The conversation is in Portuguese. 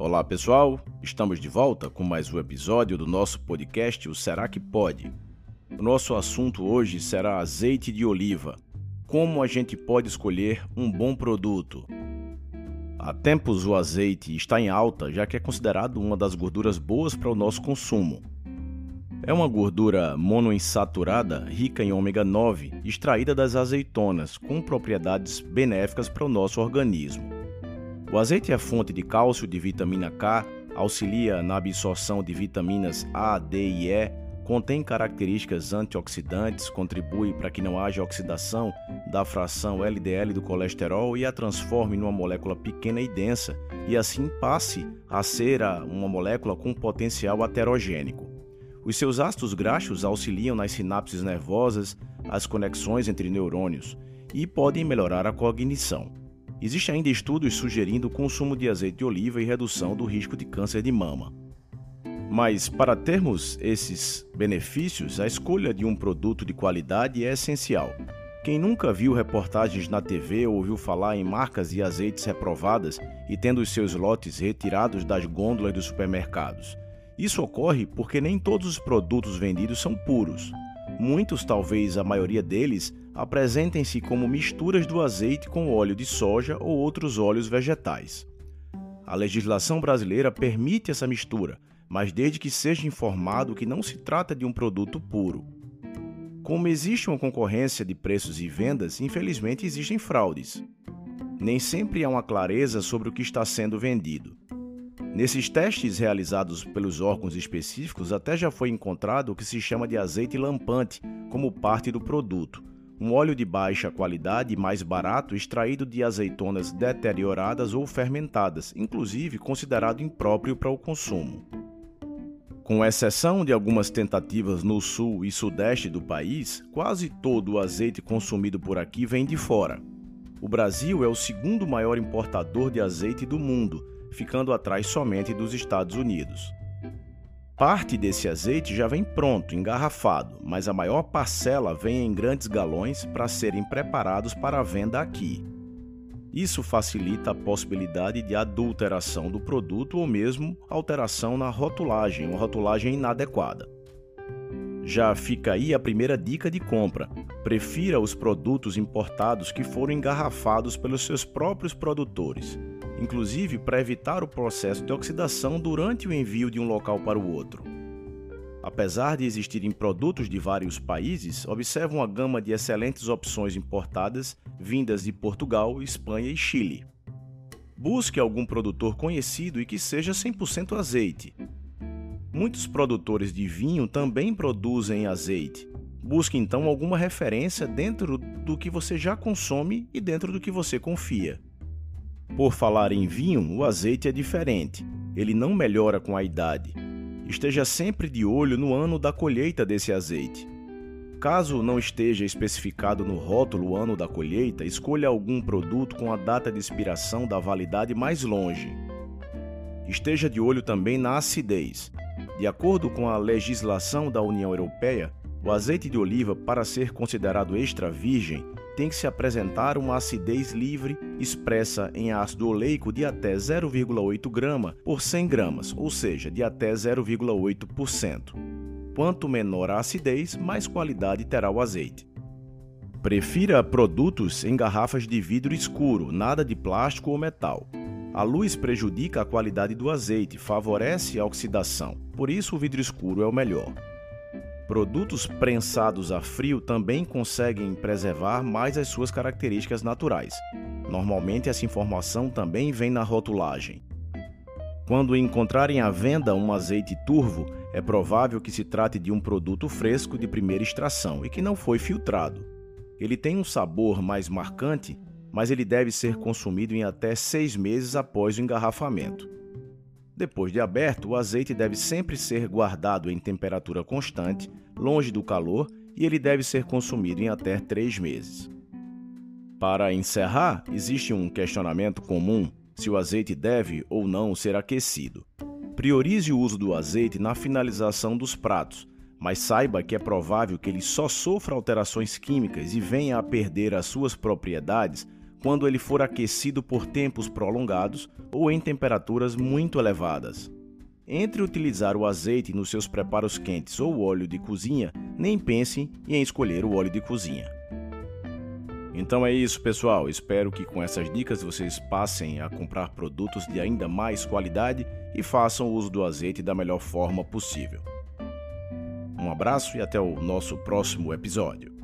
Olá pessoal, estamos de volta com mais um episódio do nosso podcast O Será que Pode? O nosso assunto hoje será azeite de oliva. Como a gente pode escolher um bom produto? Há tempos o azeite está em alta, já que é considerado uma das gorduras boas para o nosso consumo. É uma gordura monoinsaturada rica em ômega 9, extraída das azeitonas, com propriedades benéficas para o nosso organismo. O azeite é fonte de cálcio, de vitamina K, auxilia na absorção de vitaminas A, D e E, contém características antioxidantes, contribui para que não haja oxidação da fração LDL do colesterol e a transforme numa molécula pequena e densa, e assim passe a ser uma molécula com potencial aterogênico. Os seus ácidos graxos auxiliam nas sinapses nervosas, as conexões entre neurônios e podem melhorar a cognição. Existem ainda estudos sugerindo o consumo de azeite de oliva e redução do risco de câncer de mama. Mas, para termos esses benefícios, a escolha de um produto de qualidade é essencial. Quem nunca viu reportagens na TV ou ouviu falar em marcas de azeites reprovadas e tendo os seus lotes retirados das gôndolas dos supermercados? Isso ocorre porque nem todos os produtos vendidos são puros. Muitos, talvez a maioria deles, apresentem-se como misturas do azeite com óleo de soja ou outros óleos vegetais. A legislação brasileira permite essa mistura, mas desde que seja informado que não se trata de um produto puro. Como existe uma concorrência de preços e vendas, infelizmente existem fraudes. Nem sempre há uma clareza sobre o que está sendo vendido. Nesses testes realizados pelos órgãos específicos, até já foi encontrado o que se chama de azeite lampante como parte do produto, um óleo de baixa qualidade e mais barato extraído de azeitonas deterioradas ou fermentadas, inclusive considerado impróprio para o consumo. Com exceção de algumas tentativas no sul e sudeste do país, quase todo o azeite consumido por aqui vem de fora. O Brasil é o segundo maior importador de azeite do mundo, ficando atrás somente dos Estados Unidos. Parte desse azeite já vem pronto, engarrafado, mas a maior parcela vem em grandes galões para serem preparados para a venda aqui. Isso facilita a possibilidade de adulteração do produto ou mesmo alteração na rotulagem, uma rotulagem inadequada. Já fica aí a primeira dica de compra. Prefira os produtos importados que foram engarrafados pelos seus próprios produtores inclusive para evitar o processo de oxidação durante o envio de um local para o outro. Apesar de existirem produtos de vários países, observa uma gama de excelentes opções importadas vindas de Portugal, Espanha e Chile. Busque algum produtor conhecido e que seja 100% azeite. Muitos produtores de vinho também produzem azeite. Busque então alguma referência dentro do que você já consome e dentro do que você confia. Por falar em vinho, o azeite é diferente. Ele não melhora com a idade. Esteja sempre de olho no ano da colheita desse azeite. Caso não esteja especificado no rótulo o ano da colheita, escolha algum produto com a data de expiração da validade mais longe. Esteja de olho também na acidez. De acordo com a legislação da União Europeia, o azeite de oliva, para ser considerado extra virgem, tem que se apresentar uma acidez livre expressa em ácido oleico de até 0,8 grama por 100 gramas, ou seja, de até 0,8%. Quanto menor a acidez, mais qualidade terá o azeite. Prefira produtos em garrafas de vidro escuro, nada de plástico ou metal. A luz prejudica a qualidade do azeite, favorece a oxidação, por isso o vidro escuro é o melhor. Produtos prensados a frio também conseguem preservar mais as suas características naturais. Normalmente, essa informação também vem na rotulagem. Quando encontrarem à venda um azeite turvo, é provável que se trate de um produto fresco de primeira extração e que não foi filtrado. Ele tem um sabor mais marcante, mas ele deve ser consumido em até seis meses após o engarrafamento. Depois de aberto, o azeite deve sempre ser guardado em temperatura constante, longe do calor, e ele deve ser consumido em até três meses. Para encerrar, existe um questionamento comum se o azeite deve ou não ser aquecido. Priorize o uso do azeite na finalização dos pratos, mas saiba que é provável que ele só sofra alterações químicas e venha a perder as suas propriedades quando ele for aquecido por tempos prolongados ou em temperaturas muito elevadas. Entre utilizar o azeite nos seus preparos quentes ou o óleo de cozinha, nem pense em escolher o óleo de cozinha. Então é isso, pessoal. Espero que com essas dicas vocês passem a comprar produtos de ainda mais qualidade e façam uso do azeite da melhor forma possível. Um abraço e até o nosso próximo episódio.